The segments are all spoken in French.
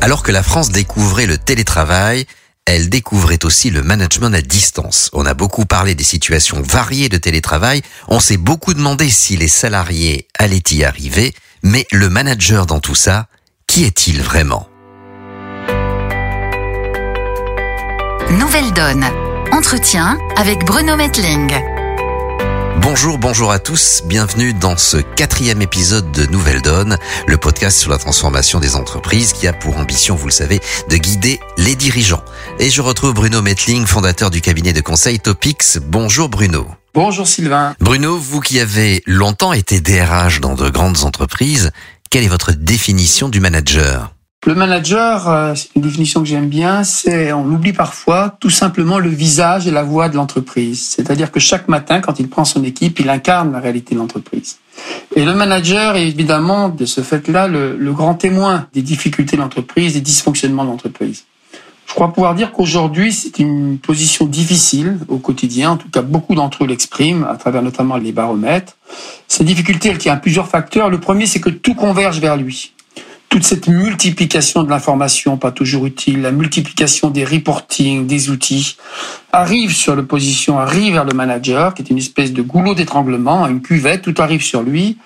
Alors que la France découvrait le télétravail, elle découvrait aussi le management à distance. On a beaucoup parlé des situations variées de télétravail, on s'est beaucoup demandé si les salariés allaient y arriver, mais le manager dans tout ça, qui est-il vraiment? Nouvelle Donne. Entretien avec Bruno Metling. Bonjour, bonjour à tous, bienvenue dans ce quatrième épisode de Nouvelle Donne, le podcast sur la transformation des entreprises qui a pour ambition, vous le savez, de guider les dirigeants. Et je retrouve Bruno Metling, fondateur du cabinet de conseil Topix. Bonjour Bruno. Bonjour Sylvain. Bruno, vous qui avez longtemps été DRH dans de grandes entreprises, quelle est votre définition du manager? Le manager, euh, c'est une définition que j'aime bien, c'est, on oublie parfois, tout simplement le visage et la voix de l'entreprise. C'est-à-dire que chaque matin, quand il prend son équipe, il incarne la réalité de l'entreprise. Et le manager est évidemment, de ce fait-là, le, le grand témoin des difficultés de l'entreprise, des dysfonctionnements de l'entreprise. Je crois pouvoir dire qu'aujourd'hui, c'est une position difficile au quotidien. En tout cas, beaucoup d'entre eux l'expriment à travers notamment les baromètres. Cette difficulté, elle tient à plusieurs facteurs. Le premier, c'est que tout converge vers lui toute cette multiplication de l'information, pas toujours utile, la multiplication des reporting, des outils, arrive sur l'opposition, arrive vers le manager, qui est une espèce de goulot d'étranglement, une cuvette, tout arrive sur lui.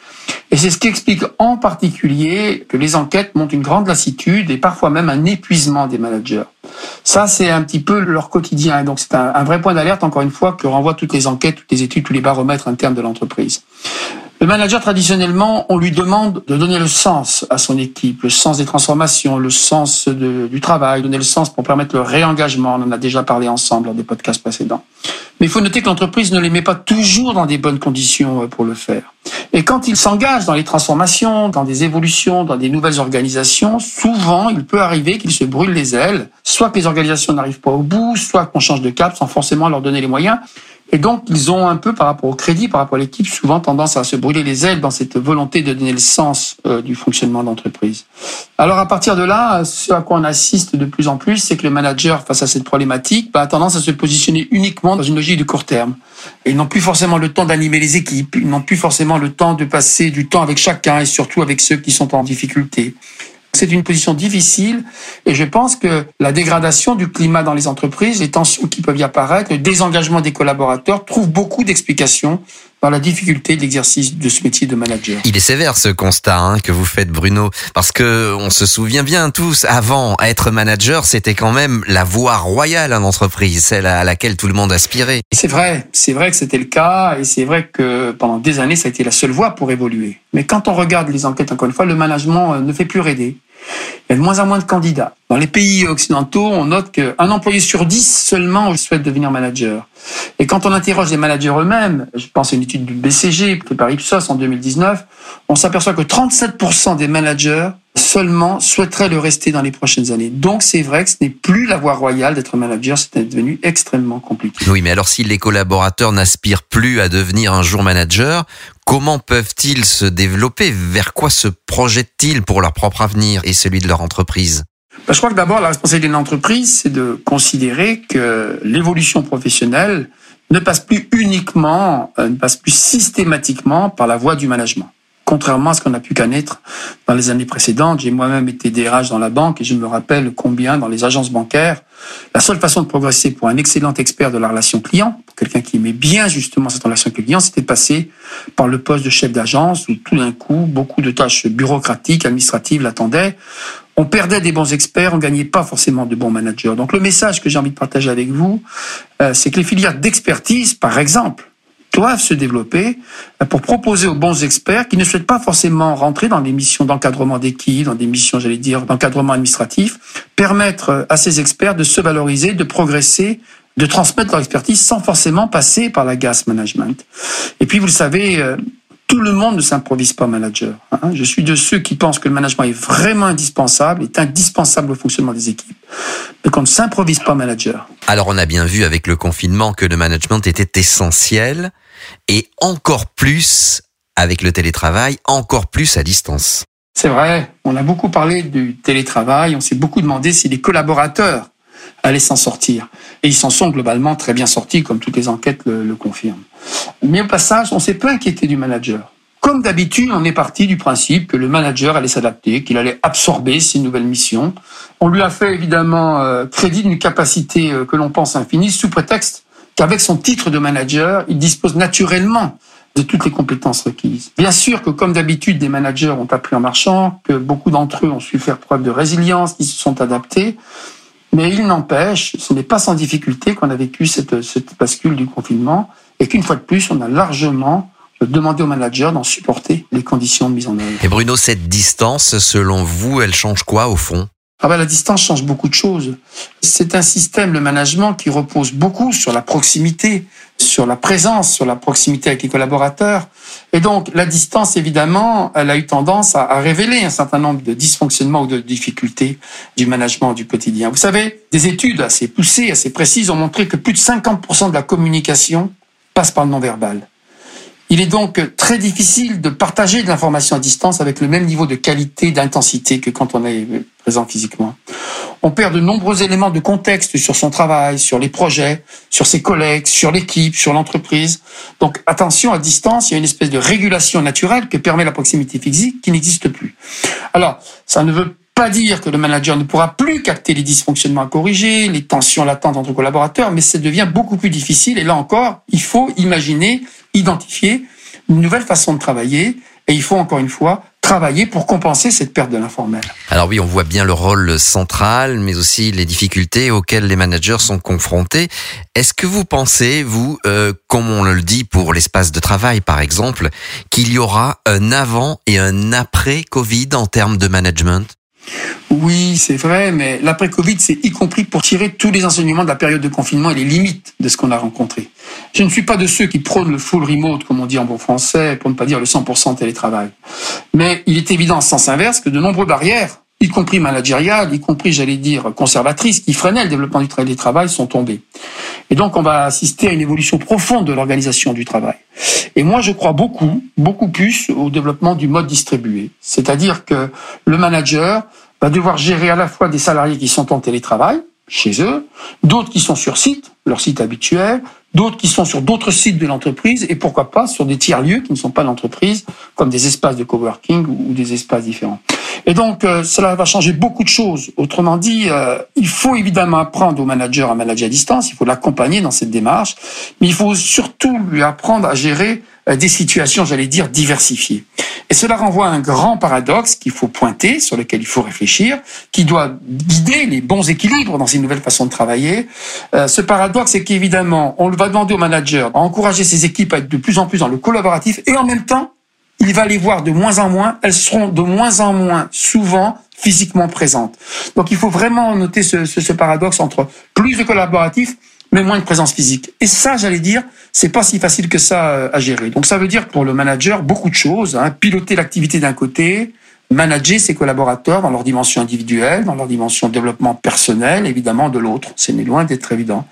Et c'est ce qui explique en particulier que les enquêtes montrent une grande lassitude et parfois même un épuisement des managers. Ça, c'est un petit peu leur quotidien. Donc, c'est un, vrai point d'alerte, encore une fois, que renvoient toutes les enquêtes, toutes les études, tous les baromètres internes de l'entreprise. Le manager, traditionnellement, on lui demande de donner le sens à son équipe, le sens des transformations, le sens du travail, donner le sens pour permettre le réengagement. On en a déjà parlé ensemble lors des podcasts précédents. Mais il faut noter que l'entreprise ne les met pas toujours dans des bonnes conditions euh, pour le faire. Et quand il s'engage dans les transformations, dans des évolutions, dans des nouvelles organisations, souvent il peut arriver qu'il se brûle les ailes, soit que les organisations n'arrivent pas au bout, soit qu'on change de cap sans forcément leur donner les moyens. Et donc, ils ont un peu, par rapport au crédit, par rapport à l'équipe, souvent tendance à se brûler les ailes dans cette volonté de donner le sens euh, du fonctionnement d'entreprise. Alors, à partir de là, ce à quoi on assiste de plus en plus, c'est que le manager, face à cette problématique, bah, a tendance à se positionner uniquement dans une logique de court terme. ils n'ont plus forcément le temps d'animer les équipes, ils n'ont plus forcément le temps de passer du temps avec chacun et surtout avec ceux qui sont en difficulté. C'est une position difficile et je pense que la dégradation du climat dans les entreprises, les tensions qui peuvent y apparaître, le désengagement des collaborateurs trouvent beaucoup d'explications dans la difficulté de l'exercice de ce métier de manager. Il est sévère ce constat hein, que vous faites, Bruno, parce que on se souvient bien tous, avant, être manager, c'était quand même la voie royale en entreprise, celle à laquelle tout le monde aspirait. C'est vrai, c'est vrai que c'était le cas, et c'est vrai que pendant des années, ça a été la seule voie pour évoluer. Mais quand on regarde les enquêtes, encore une fois, le management euh, ne fait plus raider. Il y a de moins en moins de candidats. Dans les pays occidentaux, on note qu'un employé sur dix seulement souhaite devenir manager. Et quand on interroge les managers eux-mêmes, je pense à une étude du BCG, par Ipsos en 2019, on s'aperçoit que 37% des managers seulement souhaiteraient le rester dans les prochaines années. Donc c'est vrai que ce n'est plus la voie royale d'être manager, c'est devenu extrêmement compliqué. Oui, mais alors si les collaborateurs n'aspirent plus à devenir un jour manager, comment peuvent-ils se développer? Vers quoi se projettent-ils pour leur propre avenir et celui de leur entreprise? Bah, je crois que d'abord, la responsabilité d'une entreprise, c'est de considérer que l'évolution professionnelle ne passe plus uniquement, euh, ne passe plus systématiquement par la voie du management. Contrairement à ce qu'on a pu connaître dans les années précédentes, j'ai moi-même été DRH dans la banque et je me rappelle combien dans les agences bancaires, la seule façon de progresser pour un excellent expert de la relation client, pour quelqu'un qui aimait bien justement cette relation client, c'était passer par le poste de chef d'agence où tout d'un coup, beaucoup de tâches bureaucratiques, administratives l'attendaient on perdait des bons experts, on gagnait pas forcément de bons managers. Donc le message que j'ai envie de partager avec vous, euh, c'est que les filières d'expertise, par exemple, doivent se développer euh, pour proposer aux bons experts qui ne souhaitent pas forcément rentrer dans des missions d'encadrement d'équipe, dans des missions, j'allais dire, d'encadrement administratif, permettre euh, à ces experts de se valoriser, de progresser, de transmettre leur expertise sans forcément passer par la gas management. Et puis, vous le savez, tout le monde ne s'improvise pas manager. Hein. Je suis de ceux qui pensent que le management est vraiment indispensable, est indispensable au fonctionnement des équipes, mais qu'on ne s'improvise pas manager. Alors on a bien vu avec le confinement que le management était essentiel, et encore plus avec le télétravail, encore plus à distance. C'est vrai, on a beaucoup parlé du télétravail, on s'est beaucoup demandé si les collaborateurs allaient s'en sortir. Et ils s'en sont globalement très bien sortis, comme toutes les enquêtes le, confirment. Mais au passage, on s'est peu inquiété du manager. Comme d'habitude, on est parti du principe que le manager allait s'adapter, qu'il allait absorber ces nouvelles missions. On lui a fait évidemment euh, crédit d'une capacité euh, que l'on pense infinie, sous prétexte qu'avec son titre de manager, il dispose naturellement de toutes les compétences requises. Bien sûr que, comme d'habitude, des managers ont appris en marchant, que beaucoup d'entre eux ont su faire preuve de résilience, qu'ils se sont adaptés, mais il n'empêche, ce n'est pas sans difficulté qu'on a vécu cette, bascule du confinement, et qu'une fois de plus, on a largement demander au manager d'en supporter les conditions de mise en œuvre. Et Bruno, cette distance, selon vous, elle change quoi au fond? Ah ben, la distance change beaucoup de choses. C'est un système, le management, qui repose beaucoup sur la proximité, sur la présence, sur la proximité avec les collaborateurs. Et donc, la distance, évidemment, elle a eu tendance à, révéler un certain nombre de dysfonctionnements ou de difficultés du management du quotidien. Vous savez, des études assez poussées, assez précises ont montré que plus de 50% de la communication passe par le non-verbal. Il est donc très difficile de partager de l'information à distance avec le même niveau de qualité, d'intensité que quand on est présent physiquement. On perd de nombreux éléments de contexte sur son travail, sur les projets, sur ses collègues, sur l'équipe, sur l'entreprise. Donc attention, à distance, il y a une espèce de régulation naturelle que permet la proximité physique qui n'existe plus. Alors, ça ne veut pas dire que le manager ne pourra plus capter les dysfonctionnements à corriger, les tensions latentes entre collaborateurs, mais ça devient beaucoup plus difficile. Et là encore, il faut imaginer identifier une nouvelle façon de travailler et il faut encore une fois travailler pour compenser cette perte de l'informel. Alors oui, on voit bien le rôle central, mais aussi les difficultés auxquelles les managers sont confrontés. Est-ce que vous pensez, vous, euh, comme on le dit pour l'espace de travail par exemple, qu'il y aura un avant et un après Covid en termes de management? Oui, c'est vrai, mais l'après-Covid, c'est y compris pour tirer tous les enseignements de la période de confinement et les limites de ce qu'on a rencontré. Je ne suis pas de ceux qui prônent le full remote, comme on dit en bon français, pour ne pas dire le 100% télétravail. Mais il est évident en sens inverse que de nombreuses barrières, y compris managériales, y compris, j'allais dire, conservatrices, qui freinaient le développement du télétravail, sont tombées. Et donc, on va assister à une évolution profonde de l'organisation du travail. Et moi, je crois beaucoup, beaucoup plus au développement du mode distribué. C'est-à-dire que le manager va devoir gérer à la fois des salariés qui sont en télétravail, chez eux, d'autres qui sont sur site, leur site habituel, d'autres qui sont sur d'autres sites de l'entreprise et pourquoi pas sur des tiers-lieux qui ne sont pas l'entreprise, comme des espaces de coworking ou des espaces différents. Et donc, euh, cela va changer beaucoup de choses. Autrement dit, euh, il faut évidemment apprendre au manager à manager à distance, il faut l'accompagner dans cette démarche, mais il faut surtout lui apprendre à gérer des situations, j'allais dire, diversifiées. Et cela renvoie à un grand paradoxe qu'il faut pointer, sur lequel il faut réfléchir, qui doit guider les bons équilibres dans ces nouvelles façons de travailler. ce paradoxe, c'est qu'évidemment, on va demander au manager à encourager ses équipes à être de plus en plus dans le collaboratif et en même temps, il va les voir de moins en moins, elles seront de moins en moins souvent physiquement présentes. Donc il faut vraiment noter ce, ce, ce paradoxe entre plus de collaboratif, mais moins de présence physique. Et ça, j'allais dire, c'est pas si facile que ça euh, à gérer. Donc ça veut dire pour le manager beaucoup de choses. Hein. Piloter l'activité d'un côté, manager ses collaborateurs dans leur dimension individuelle, dans leur dimension développement personnel, évidemment de l'autre. Ce n'est loin d'être évident.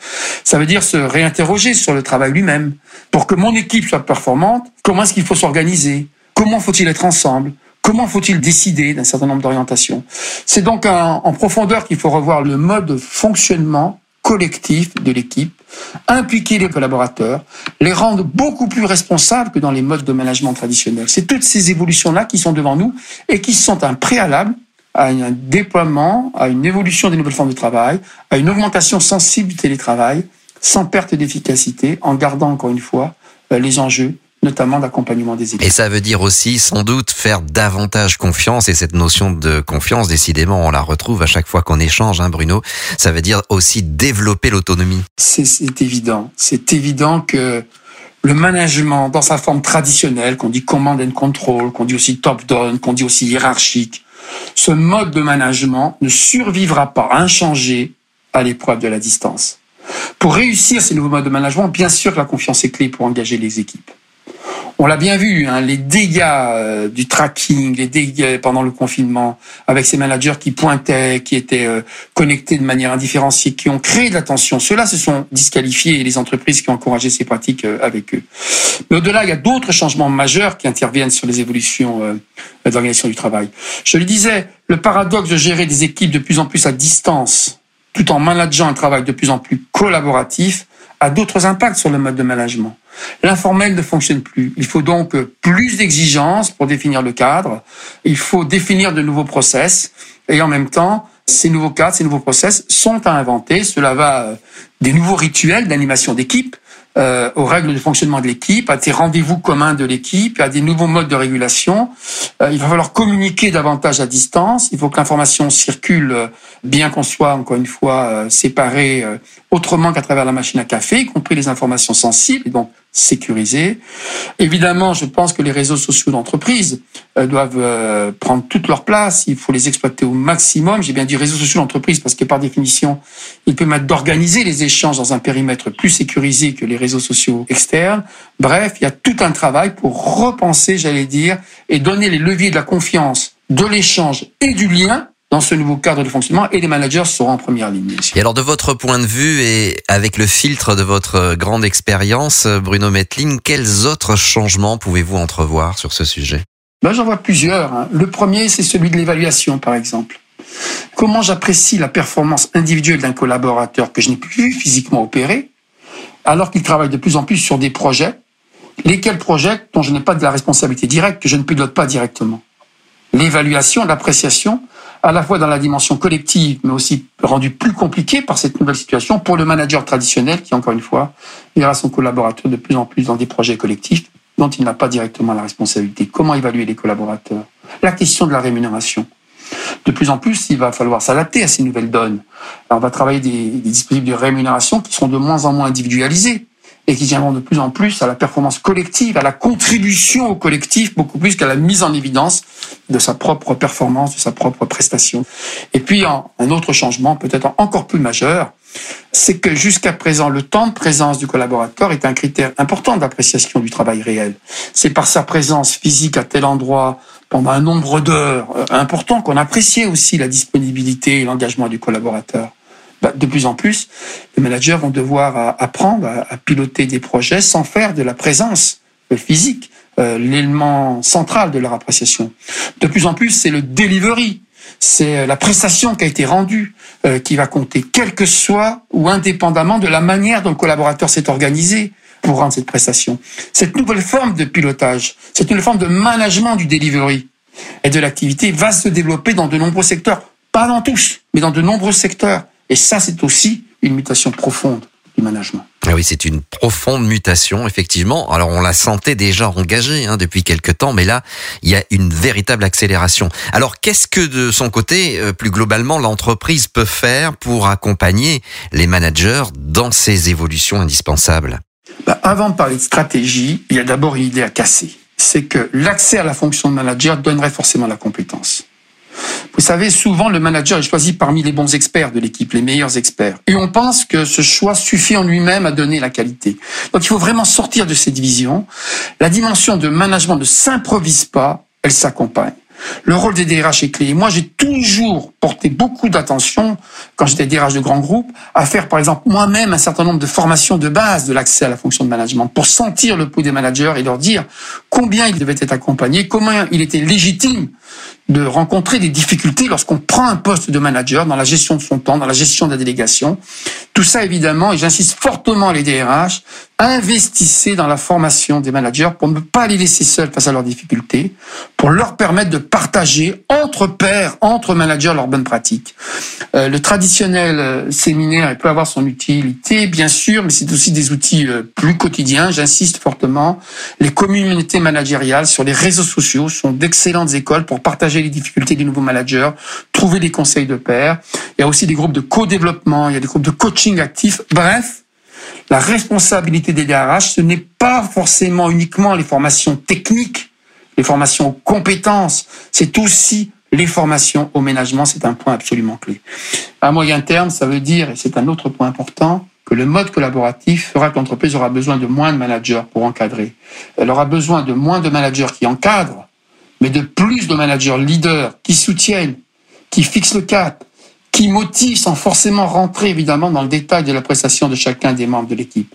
Ça veut dire se réinterroger sur le travail lui-même. Pour que mon équipe soit performante, comment est-ce qu'il faut s'organiser? Comment faut-il être ensemble? Comment faut-il décider d'un certain nombre d'orientations? C'est donc en profondeur qu'il faut revoir le mode de fonctionnement collectif de l'équipe, impliquer les collaborateurs, les rendre beaucoup plus responsables que dans les modes de management traditionnels. C'est toutes ces évolutions-là qui sont devant nous et qui sont un préalable à un déploiement, à une évolution des nouvelles formes de travail, à une augmentation sensible du télétravail, sans perte d'efficacité, en gardant encore une fois euh, les enjeux notamment d'accompagnement des équipes. Et ça veut dire aussi sans doute faire davantage confiance et cette notion de confiance décidément on la retrouve à chaque fois qu'on échange hein, Bruno, ça veut dire aussi développer l'autonomie. C'est évident, c'est évident que le management dans sa forme traditionnelle, qu'on dit command and control, qu'on dit aussi top-down, qu'on dit aussi hiérarchique, ce mode de management ne survivra pas inchangé à l'épreuve de la distance. Pour réussir ces nouveaux modes de management, bien sûr que la confiance est clé pour engager les équipes on l'a bien vu, hein, les dégâts euh, du tracking, les dégâts pendant le confinement, avec ces managers qui pointaient, qui étaient euh, connectés de manière indifférenciée, qui ont créé de la tension. Ceux-là se sont disqualifiés et les entreprises qui ont encouragé ces pratiques euh, avec eux. Mais au-delà, il y a d'autres changements majeurs qui interviennent sur les évolutions de l'organisation du travail. Je le disais, le paradoxe de gérer des équipes de plus en plus à distance, tout en manageant un travail de plus en plus collaboratif, a d'autres impacts sur le mode de management. L'informel ne fonctionne plus. Il faut donc plus d'exigences pour définir le cadre. Il faut définir de nouveaux process et en même temps, ces nouveaux cadres, ces nouveaux process sont à inventer. Cela va euh, des nouveaux rituels d'animation d'équipe euh, aux règles de fonctionnement de l'équipe, à des rendez-vous communs de l'équipe, à des nouveaux modes de régulation. Euh, il va falloir communiquer davantage à distance. Il faut que l'information circule, bien qu'on soit encore une fois séparé autrement qu'à travers la machine à café, y compris les informations sensibles, donc sécurisées. Évidemment, je pense que les réseaux sociaux d'entreprise doivent prendre toute leur place. Il faut les exploiter au maximum. J'ai bien dit réseaux sociaux d'entreprise parce que par définition, ils permettent d'organiser les échanges dans un périmètre plus sécurisé que les réseaux sociaux externes. Bref, il y a tout un travail pour repenser, j'allais dire, et donner les leviers de la confiance, de l'échange et du lien dans ce nouveau cadre de fonctionnement et les managers seront en première ligne. Et alors de votre point de vue et avec le filtre de votre grande expérience, Bruno Metling, quels autres changements pouvez-vous entrevoir sur ce sujet? Ben, J'en vois plusieurs. Hein. Le premier, c'est celui de l'évaluation, par exemple. Comment j'apprécie la performance individuelle d'un collaborateur que je n'ai plus vu physiquement opérer, alors qu'il travaille de plus en plus sur des projets, lesquels projets dont je n'ai pas de la responsabilité directe, que je ne pilote pas directement. L'évaluation, l'appréciation, à la fois dans la dimension collective, mais aussi rendue plus compliquée par cette nouvelle situation pour le manager traditionnel qui, encore une fois, verra son collaborateur de plus en plus dans des projets collectifs dont il n'a pas directement la responsabilité. Comment évaluer les collaborateurs? La question de la rémunération. De plus en plus, il va falloir s'adapter à ces nouvelles donnes. On va travailler des, des dispositifs de rémunération qui seront de moins en moins individualisés et qui tiendront de plus en plus à la performance collective, à la contribution au collectif, beaucoup plus qu'à la mise en évidence de sa propre performance, de sa propre prestation. Et puis, un autre changement, peut-être encore plus majeur, c'est que jusqu'à présent, le temps de présence du collaborateur est un critère important d'appréciation du travail réel. C'est par sa présence physique à tel endroit, pendant un nombre d'heures euh, important qu'on appréciait aussi la disponibilité et l'engagement du collaborateur. Bah, de plus en plus, les managers vont devoir euh, apprendre à, piloter des projets sans faire de la présence euh, physique l'élément central de leur appréciation. De plus en plus, c'est le delivery, c'est la prestation qui a été rendue qui va compter, quel que soit ou indépendamment de la manière dont le collaborateur s'est organisé pour rendre cette prestation. Cette nouvelle forme de pilotage, cette nouvelle forme de management du delivery et de l'activité va se développer dans de nombreux secteurs. Pas dans tous, mais dans de nombreux secteurs. Et ça, c'est aussi une mutation profonde du management. Ah oui, c'est une profonde mutation, effectivement. Alors, on la sentait déjà engagée hein, depuis quelques temps, mais là, il y a une véritable accélération. Alors, qu'est-ce que de son côté, euh, plus globalement, l'entreprise peut faire pour accompagner les managers dans ces évolutions indispensables? Bah, avant de parler de stratégie, il y a d'abord une idée à casser. C'est que l'accès à la fonction de manager donnerait forcément la compétence. Vous savez, souvent le manager est choisi parmi les bons experts de l'équipe, les meilleurs experts. Et on pense que ce choix suffit en lui-même à donner la qualité. Donc il faut vraiment sortir de cette vision. La dimension de management ne s'improvise pas, elle s'accompagne. Le rôle des DRH est clé. moi, j'ai toujours porté beaucoup d'attention, quand j'étais DRH de grands groupes, à faire, par exemple, moi-même un certain nombre de formations de base de l'accès à la fonction de management pour sentir le pouls des managers et leur dire combien ils devaient être accompagnés, comment il était légitime de rencontrer des difficultés lorsqu'on prend un poste de manager dans la gestion de son temps, dans la gestion de la délégation. Tout ça, évidemment, et j'insiste fortement les DRH, investissez dans la formation des managers pour ne pas les laisser seuls face à leurs difficultés, pour leur permettre de partager entre pairs, entre managers leurs bonnes pratiques. Euh, le traditionnel euh, séminaire peut avoir son utilité, bien sûr, mais c'est aussi des outils euh, plus quotidiens. J'insiste fortement. Les communautés managériales sur les réseaux sociaux sont d'excellentes écoles pour partager les difficultés des nouveaux managers, trouver des conseils de pairs. Il y a aussi des groupes de co-développement, il y a des groupes de coaching actif. Bref, la responsabilité des DRH, ce n'est pas forcément uniquement les formations techniques, les formations aux compétences, c'est aussi les formations au ménagement, c'est un point absolument clé. À moyen terme, ça veut dire, et c'est un autre point important, que le mode collaboratif fera que l'entreprise aura besoin de moins de managers pour encadrer. Elle aura besoin de moins de managers qui encadrent, mais de plus de managers leaders qui soutiennent, qui fixent le cap, qui motive sans forcément rentrer évidemment dans le détail de la prestation de chacun des membres de l'équipe.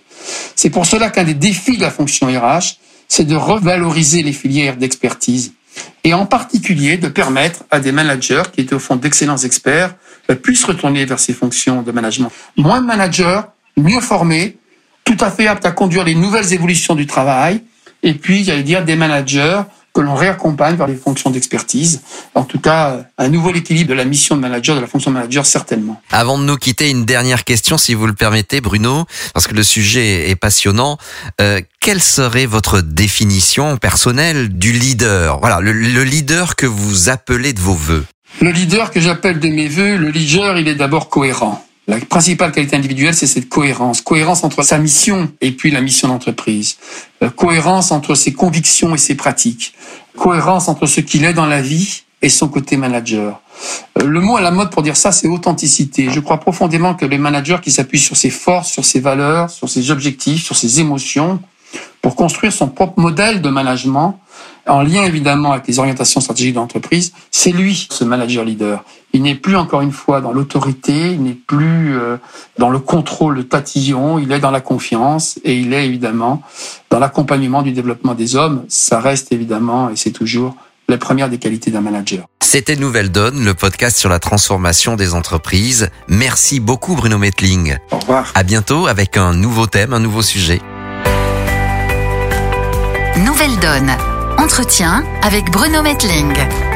C'est pour cela qu'un des défis de la fonction RH, c'est de revaloriser les filières d'expertise et en particulier de permettre à des managers qui étaient au fond d'excellents experts puissent retourner vers ces fonctions de management. Moins de managers, mieux formés, tout à fait aptes à conduire les nouvelles évolutions du travail, et puis, j'allais dire, des managers que l'on réaccompagne vers les fonctions d'expertise. En tout cas, un nouveau équilibre de la mission de manager, de la fonction de manager, certainement. Avant de nous quitter, une dernière question, si vous le permettez, Bruno, parce que le sujet est passionnant. Euh, quelle serait votre définition personnelle du leader? Voilà, le, le leader que vous appelez de vos voeux. Le leader que j'appelle de mes voeux, le leader, il est d'abord cohérent. La principale qualité individuelle, c'est cette cohérence. Cohérence entre sa mission et puis la mission d'entreprise. Euh, cohérence entre ses convictions et ses pratiques. Cohérence entre ce qu'il est dans la vie et son côté manager. Euh, le mot à la mode pour dire ça, c'est authenticité. Je crois profondément que les managers qui s'appuient sur ses forces, sur ses valeurs, sur ses objectifs, sur ses émotions, pour construire son propre modèle de management, en lien évidemment avec les orientations stratégiques de l'entreprise, c'est lui, ce manager leader. Il n'est plus encore une fois dans l'autorité, il n'est plus euh, dans le contrôle, le tatillon, il est dans la confiance et il est évidemment dans l'accompagnement du développement des hommes. Ça reste évidemment, et c'est toujours la première des qualités d'un manager. C'était Nouvelle Donne, le podcast sur la transformation des entreprises. Merci beaucoup Bruno Metling. Au revoir. À bientôt avec un nouveau thème, un nouveau sujet. Nouvelle Donne. Entretien avec Bruno Metling.